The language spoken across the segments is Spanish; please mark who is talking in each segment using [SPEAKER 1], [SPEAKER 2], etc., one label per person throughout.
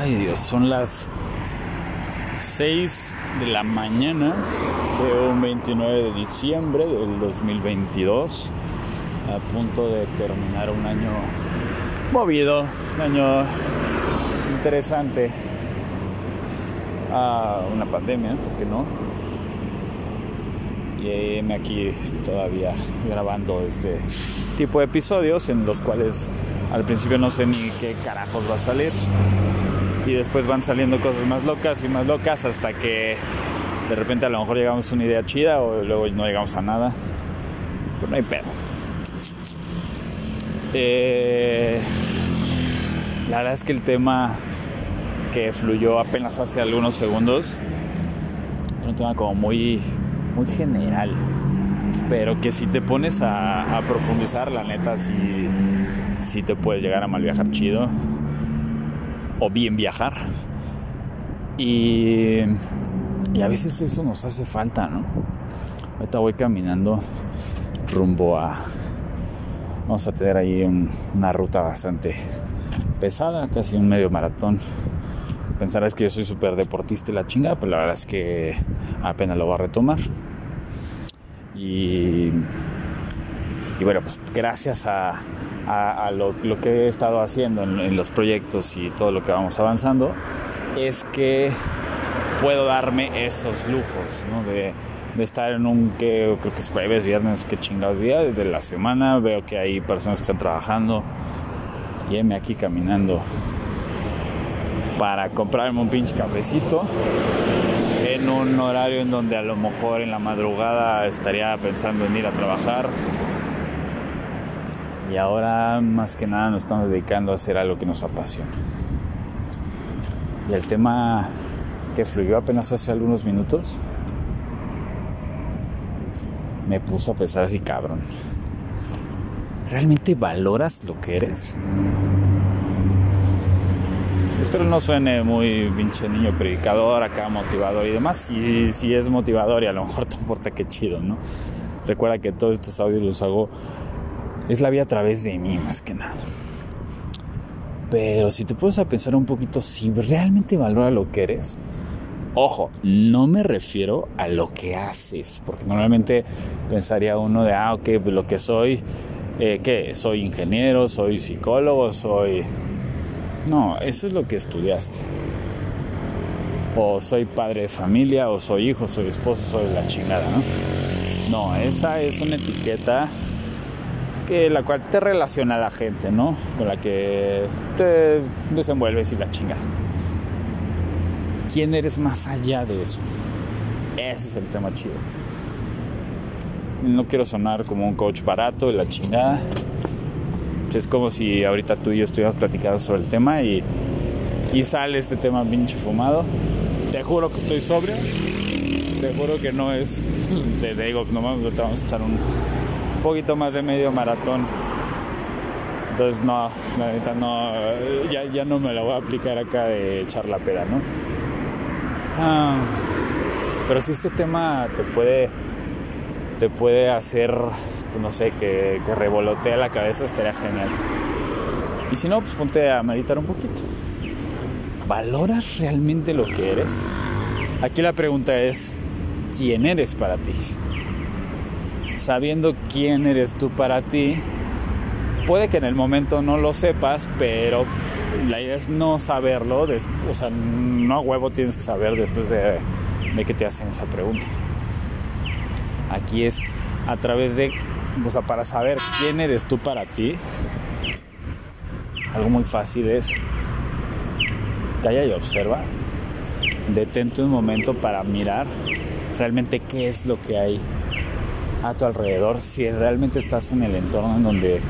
[SPEAKER 1] Ay Dios, son las 6 de la mañana de un 29 de diciembre del 2022, a punto de terminar un año movido, un año interesante, a una pandemia, ¿por qué no? Y aquí todavía grabando este tipo de episodios en los cuales al principio no sé ni qué carajos va a salir y después van saliendo cosas más locas y más locas hasta que de repente a lo mejor llegamos a una idea chida o luego no llegamos a nada. Pero no hay pedo. Eh, la verdad es que el tema que fluyó apenas hace algunos segundos es un tema como muy, muy general. Pero que si te pones a, profundizar, la neta, sí, sí te puedes llegar a mal viajar chido o bien viajar. Y, y a veces eso nos hace falta, ¿no? Ahorita voy caminando rumbo a... Vamos a tener ahí una ruta bastante pesada, casi un medio maratón. Pensarás que yo soy súper deportista y la chinga, pero la verdad es que apenas lo voy a retomar. Y, y bueno, pues gracias a, a, lo, que he estado haciendo en, los proyectos y todo lo que vamos avanzando, es que puedo darme esos lujos. De, estar en un que creo que es jueves, viernes, que chingados días desde la semana, veo que hay personas que están trabajando y me aquí caminando para comprarme un pinche cafecito en un horario en donde a lo mejor en la madrugada estaría pensando en ir a trabajar y ahora más que nada nos estamos dedicando a hacer algo que nos apasiona. Y el tema que fluyó apenas hace algunos minutos me puso a pensar así, cabrón. ¿Realmente valoras lo que eres? Espero no suene muy pinche niño predicador, acá motivador y demás. Y si es motivador y a lo mejor te aporta que chido, ¿no? Recuerda que todos estos audios los hago es la vida a través de mí más que nada. Pero si te pones a pensar un poquito, si realmente valora lo que eres, ojo, no me refiero a lo que haces, porque normalmente pensaría uno de, ah, ok, pues lo que soy, eh, ¿qué? Soy ingeniero, soy psicólogo, soy... No, eso es lo que estudiaste. O soy padre de familia, o soy hijo, soy esposo, soy la chingada, ¿no? No, esa es una etiqueta que la cual te relaciona la gente, ¿no? Con la que te desenvuelves y la chingada. ¿Quién eres más allá de eso? Ese es el tema chido. No quiero sonar como un coach barato y la chingada. Es como si ahorita tú y yo estuviéramos platicando sobre el tema y, y sale este tema pinche fumado. Te juro que estoy sobrio. Te juro que no es. Te digo, nomás vamos a echar un, un poquito más de medio maratón. Entonces no, la no, ya, ya no me la voy a aplicar acá de echar la peda, ¿no? Ah, pero si este tema te puede, te puede hacer, no sé, que, que la cabeza, estaría genial. Y si no, pues ponte a meditar un poquito. ¿Valoras realmente lo que eres? Aquí la pregunta es, ¿quién eres para ti? Sabiendo quién eres tú para ti, puede que en el momento no lo sepas, pero la idea es no saberlo, o sea, no a huevo tienes que saber después de, que te hacen esa pregunta. Aquí es a través de, o sea, para saber quién eres tú para ti, algo muy fácil es calla y observa, detente un momento para mirar realmente qué es lo que hay a tu alrededor si realmente estás en el entorno en donde,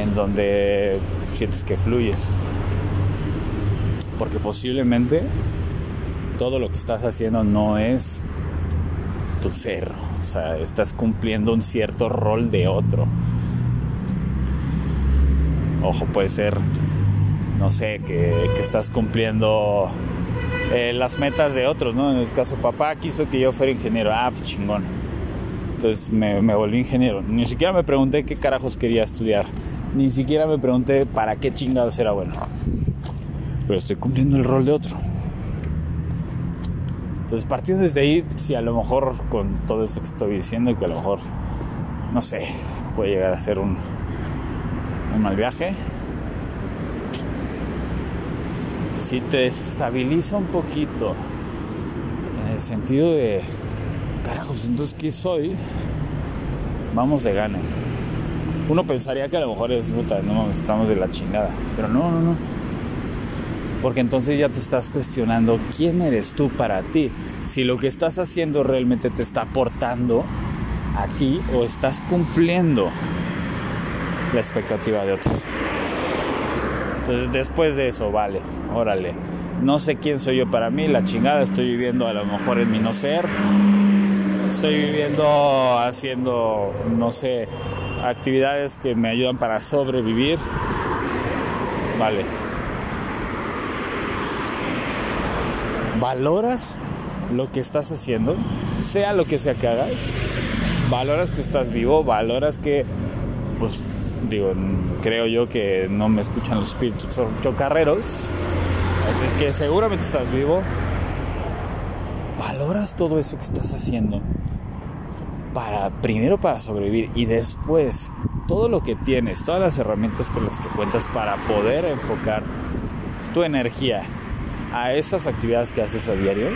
[SPEAKER 1] en donde sientes que fluyes. Porque posiblemente todo lo que estás haciendo no es tu ser. O sea, estás cumpliendo un cierto rol de otro. Ojo, puede ser, no sé, que, estás cumpliendo eh, las metas de otros, ¿no? En este caso, papá quiso que yo fuera ingeniero. Ah, pues chingón entonces me, volví ingeniero. Ni siquiera me pregunté qué carajos quería estudiar. Ni siquiera me pregunté para qué chingados era bueno. pero estoy cumpliendo el rol de otro. Entonces, partiendo desde ahí, si a lo mejor con todo esto que estoy diciendo, que a lo mejor, no sé, puede llegar a ser un, un mal viaje, si te estabiliza un poquito en el sentido de, carajo, pues entonces, ¿qué soy? Vamos de gana. Uno pensaría que a lo mejor es puta, no, estamos de la chingada, pero no, no, no. Porque entonces ya te estás cuestionando quién eres tú para ti. Si lo que estás haciendo realmente te está aportando a ti o estás cumpliendo la expectativa de otros. Entonces después de eso, vale, órale. No sé quién soy yo para mí, la chingada, estoy viviendo a lo mejor en mi no ser. Estoy viviendo haciendo, no sé, actividades que me ayudan para sobrevivir. Vale. ¿Valoras lo que estás haciendo? Sea lo que sea que hagas. ¿Valoras que estás vivo? ¿Valoras que, pues, digo, creo yo que no me escuchan los espíritus chocarreros. Así es que seguramente estás vivo. Valoras todo eso que estás haciendo para primero para sobrevivir y después todo lo que tienes, todas las herramientas con las que cuentas para poder enfocar tu energía a esas actividades que haces a diario.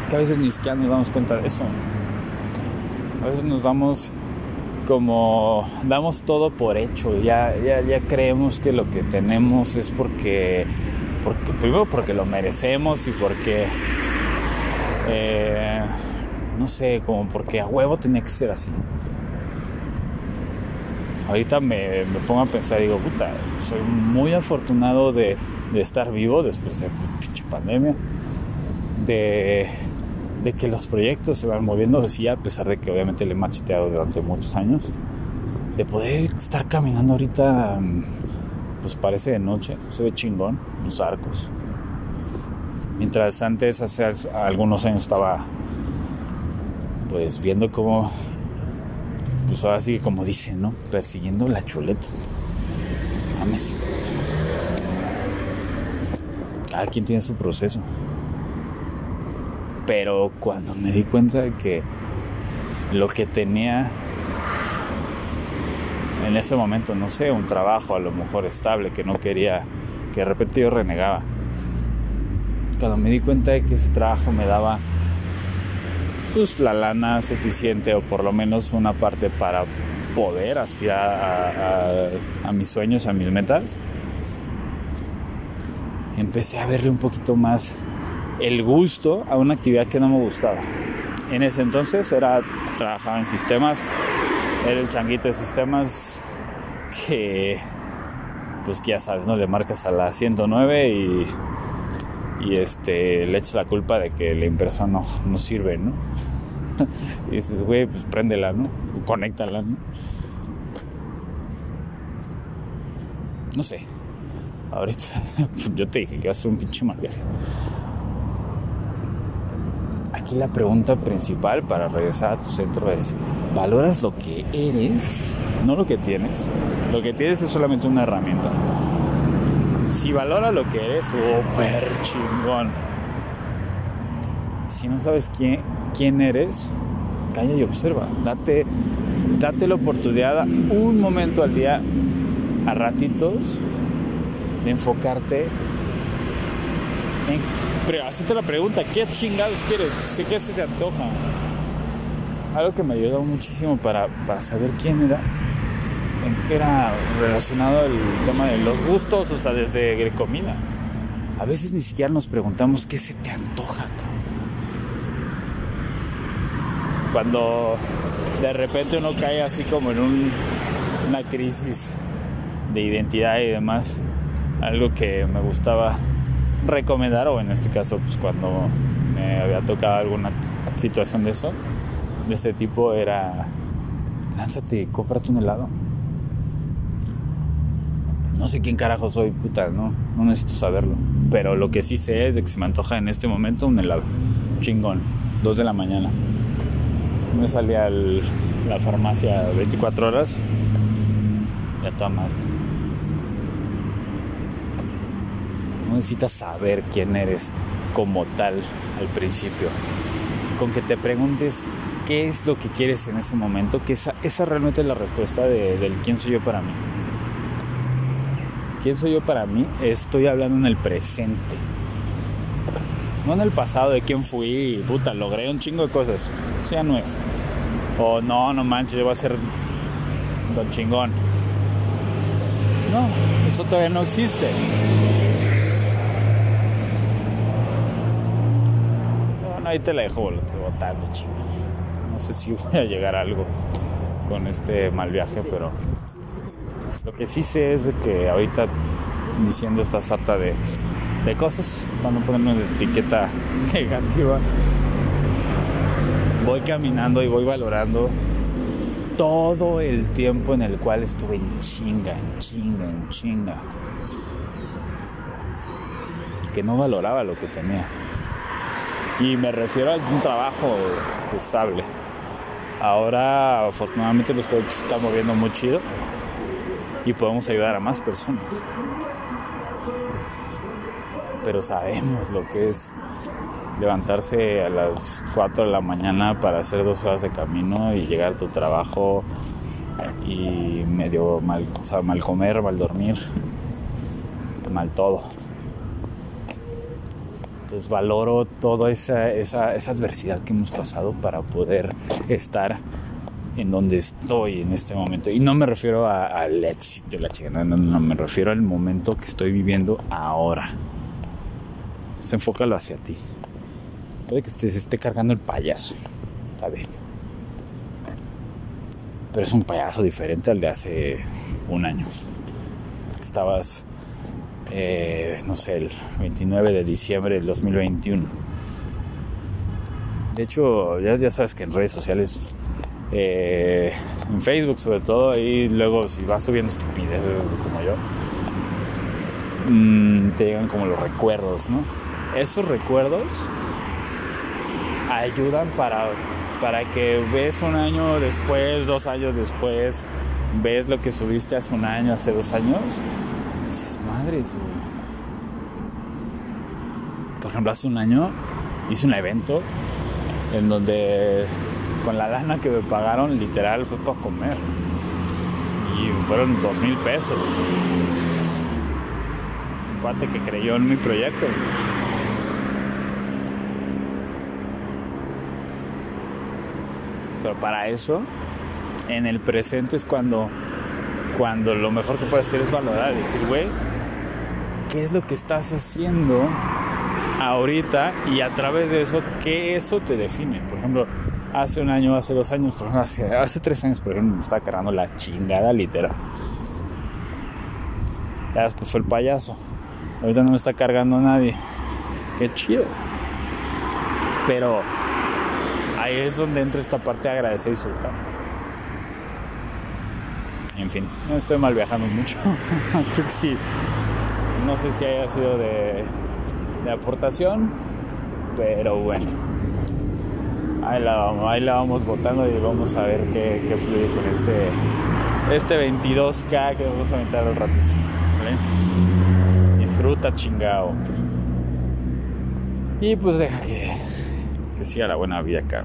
[SPEAKER 1] Es que a veces ni siquiera nos damos cuenta de eso. A veces nos damos como damos todo por hecho, ya, ya, ya creemos que lo que tenemos es porque, porque primero porque lo merecemos y porque eh, no sé, como porque a huevo tenía que ser así. Ahorita me, pongo a pensar, digo, puta, soy muy afortunado de, estar vivo después de pinche pandemia, de, que los proyectos se van moviendo así, a pesar de que obviamente le he macheteado durante muchos años, de poder estar caminando ahorita, pues parece de noche, se ve chingón, los arcos. Mientras antes, hace algunos años, estaba pues viendo cómo, pues ahora sí, como dicen, ¿no? Persiguiendo la chuleta. Mames. Cada quien tiene su proceso. Pero cuando me di cuenta de que lo que tenía en ese momento, no sé, un trabajo a lo mejor estable que no quería, que de repente yo renegaba. Cuando me di cuenta de que ese trabajo me daba pues la lana suficiente o por lo menos una parte para poder aspirar a, mis sueños, a mis metas, empecé a verle un poquito más el gusto a una actividad que no me gustaba. En ese entonces era trabajaba en sistemas, era el changuito de sistemas que pues que ya sabes, ¿no? Le marcas a la 109 y, y este, le echas la culpa de que la impresora no, no sirve, ¿no? y dices, güey, pues préndela, ¿no? Conéctala, ¿no? No sé. Ahorita yo te dije que va a ser un pinche mal. Aquí la pregunta principal para regresar a tu centro es, ¿valoras lo que eres? No lo que tienes. Lo que tienes es solamente una herramienta. Si valora lo que eres, súper chingón. Si no sabes quién, quién eres, calla y observa. Date, date la oportunidad un momento al día, a ratitos, de enfocarte en. Pero hacerte la pregunta, ¿qué chingados quieres? ¿Qué se te antoja? Algo que me ayudó muchísimo para, para saber quién era era relacionado al tema de los gustos, o sea, desde comida. A veces ni siquiera nos preguntamos qué se te antoja cuando de repente uno cae así como en una crisis de identidad y demás, algo que me gustaba recomendar, o en este caso, pues cuando me había tocado alguna situación de eso, de este tipo, era lánzate, cómprate un helado. No sé quién carajo soy, puta, no, no necesito saberlo. Pero lo que sí sé es de que se me antoja en este momento un helado. Chingón, dos de la mañana me salía la farmacia 24 horas y a toda madre. Necesitas saber quién eres como tal al principio. Con que te preguntes qué es lo que quieres en ese momento, que esa, esa realmente es la respuesta de, del quién soy yo para mí. ¿Quién soy yo para mí? Estoy hablando en el presente. No en el pasado de quién fui, puta, logré un chingo de cosas. Eso ya no es. O no, no manches, yo voy a ser don chingón. No, eso todavía no existe. Bueno, ahí te la dejo botando, chingo. No sé si voy a llegar a algo con este mal viaje, pero lo que sí sé es de que ahorita diciendo esta sarta de, de cosas, para no ponerme una etiqueta negativa, voy caminando y voy valorando todo el tiempo en el cual estuve en chinga, en chinga, en chinga. Y que no valoraba lo que tenía. Y me refiero a un trabajo estable. Ahora afortunadamente los proyectos se están moviendo muy chido y podemos ayudar a más personas. Pero sabemos lo que es levantarse a las 4 de la mañana para hacer dos horas de camino y llegar a tu trabajo y medio mal, mal comer, mal dormir, mal todo. Valoro toda esa, adversidad que hemos pasado para poder estar en donde estoy en este momento. Y no me refiero al éxito la chica, no, no, me refiero al momento que estoy viviendo ahora. Esto enfócalo hacia ti. Puede que se esté cargando el payaso, está bien. Pero es un payaso diferente al de hace un año. Estabas, eh, no sé, el 29 de diciembre del 2021. De hecho, ya, ya sabes que en redes sociales eh, en Facebook sobre todo, y luego si vas subiendo estupideces como yo, mm, te llegan como los recuerdos, ¿no? Esos recuerdos ayudan para, para que ves un año después, dos años después, ves lo que subiste hace un año, hace dos años, y dices, madres, Por ejemplo, hace un año hice un evento en donde con la lana que me pagaron, literal, fue para comer. Y fueron dos mil pesos. Un que creyó en mi proyecto. Pero para eso, en el presente es cuando, cuando lo mejor que puedes hacer es valorar, decir, güey, ¿qué es lo que estás haciendo ahorita? Y a través de eso, ¿qué eso te define? Por ejemplo, hace un año, hace dos años, hace, tres años, por ejemplo, me estaba cargando la chingada literal. Ya después fue el payaso. Ahorita no me está cargando nadie. Qué chido. Pero ahí es donde entra esta parte de agradecer y soltar. En fin, estoy mal viajando mucho. No sé si haya sido de, aportación, pero bueno ahí la vamos, ahí y vamos a ver qué, qué fluye con este, este 22K que vamos a aventar al ratito. Disfruta chingao. Y pues deja que, que siga la buena vida acá.